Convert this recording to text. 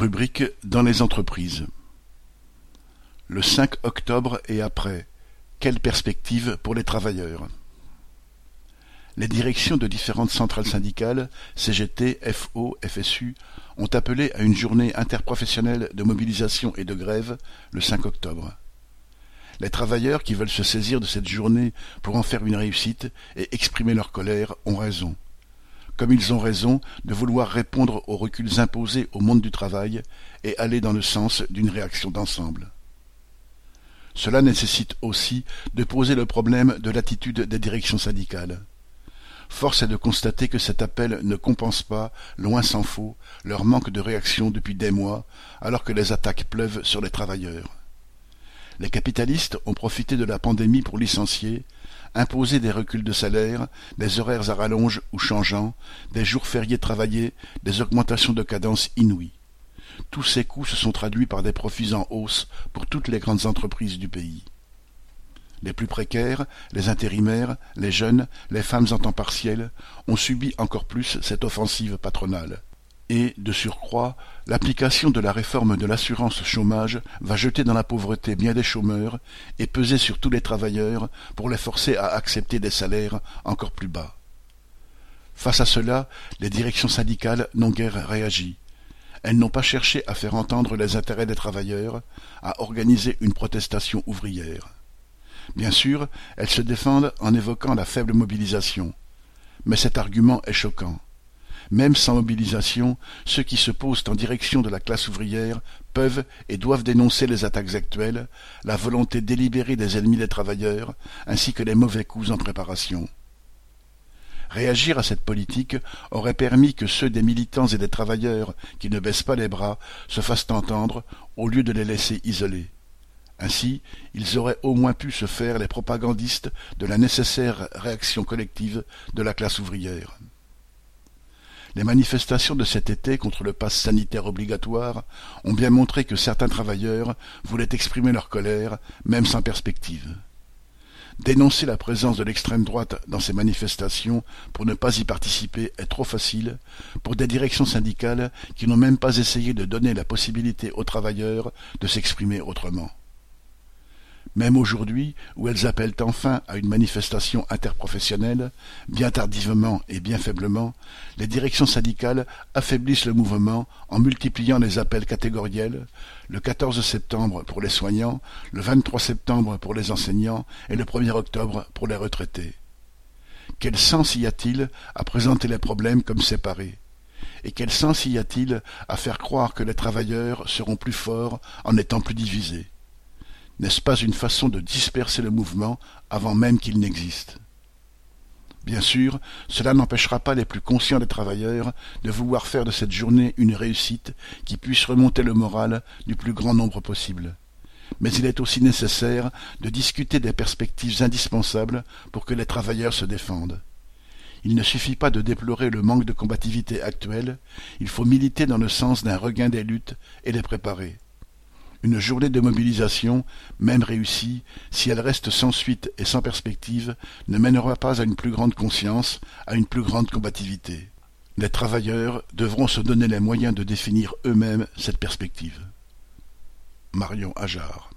Rubrique dans les entreprises. Le 5 octobre et après, quelle perspective pour les travailleurs? Les directions de différentes centrales syndicales, CGT, FO, FSU, ont appelé à une journée interprofessionnelle de mobilisation et de grève le 5 octobre. Les travailleurs qui veulent se saisir de cette journée pour en faire une réussite et exprimer leur colère ont raison comme ils ont raison de vouloir répondre aux reculs imposés au monde du travail et aller dans le sens d'une réaction d'ensemble. Cela nécessite aussi de poser le problème de l'attitude des directions syndicales. Force est de constater que cet appel ne compense pas, loin s'en faut, leur manque de réaction depuis des mois, alors que les attaques pleuvent sur les travailleurs. Les capitalistes ont profité de la pandémie pour licencier, imposer des reculs de salaire, des horaires à rallonge ou changeants, des jours fériés travaillés, des augmentations de cadence inouïes. Tous ces coûts se sont traduits par des profits en hausse pour toutes les grandes entreprises du pays. Les plus précaires, les intérimaires, les jeunes, les femmes en temps partiel ont subi encore plus cette offensive patronale et, de surcroît, l'application de la réforme de l'assurance chômage va jeter dans la pauvreté bien des chômeurs et peser sur tous les travailleurs pour les forcer à accepter des salaires encore plus bas. Face à cela, les directions syndicales n'ont guère réagi. Elles n'ont pas cherché à faire entendre les intérêts des travailleurs, à organiser une protestation ouvrière. Bien sûr, elles se défendent en évoquant la faible mobilisation. Mais cet argument est choquant. Même sans mobilisation, ceux qui se posent en direction de la classe ouvrière peuvent et doivent dénoncer les attaques actuelles, la volonté délibérée des ennemis des travailleurs, ainsi que les mauvais coups en préparation. Réagir à cette politique aurait permis que ceux des militants et des travailleurs qui ne baissent pas les bras se fassent entendre au lieu de les laisser isolés. Ainsi, ils auraient au moins pu se faire les propagandistes de la nécessaire réaction collective de la classe ouvrière. Les manifestations de cet été contre le pass sanitaire obligatoire ont bien montré que certains travailleurs voulaient exprimer leur colère, même sans perspective. Dénoncer la présence de l'extrême droite dans ces manifestations pour ne pas y participer est trop facile pour des directions syndicales qui n'ont même pas essayé de donner la possibilité aux travailleurs de s'exprimer autrement. Même aujourd'hui, où elles appellent enfin à une manifestation interprofessionnelle, bien tardivement et bien faiblement, les directions syndicales affaiblissent le mouvement en multipliant les appels catégoriels, le 14 septembre pour les soignants, le 23 septembre pour les enseignants et le 1er octobre pour les retraités. Quel sens y a-t-il à présenter les problèmes comme séparés? Et quel sens y a-t-il à faire croire que les travailleurs seront plus forts en étant plus divisés? N'est-ce pas une façon de disperser le mouvement avant même qu'il n'existe? Bien sûr, cela n'empêchera pas les plus conscients des travailleurs de vouloir faire de cette journée une réussite qui puisse remonter le moral du plus grand nombre possible. Mais il est aussi nécessaire de discuter des perspectives indispensables pour que les travailleurs se défendent. Il ne suffit pas de déplorer le manque de combativité actuelle, il faut militer dans le sens d'un regain des luttes et les préparer. Une journée de mobilisation, même réussie, si elle reste sans suite et sans perspective, ne mènera pas à une plus grande conscience, à une plus grande combativité. Les travailleurs devront se donner les moyens de définir eux-mêmes cette perspective. Marion Ajar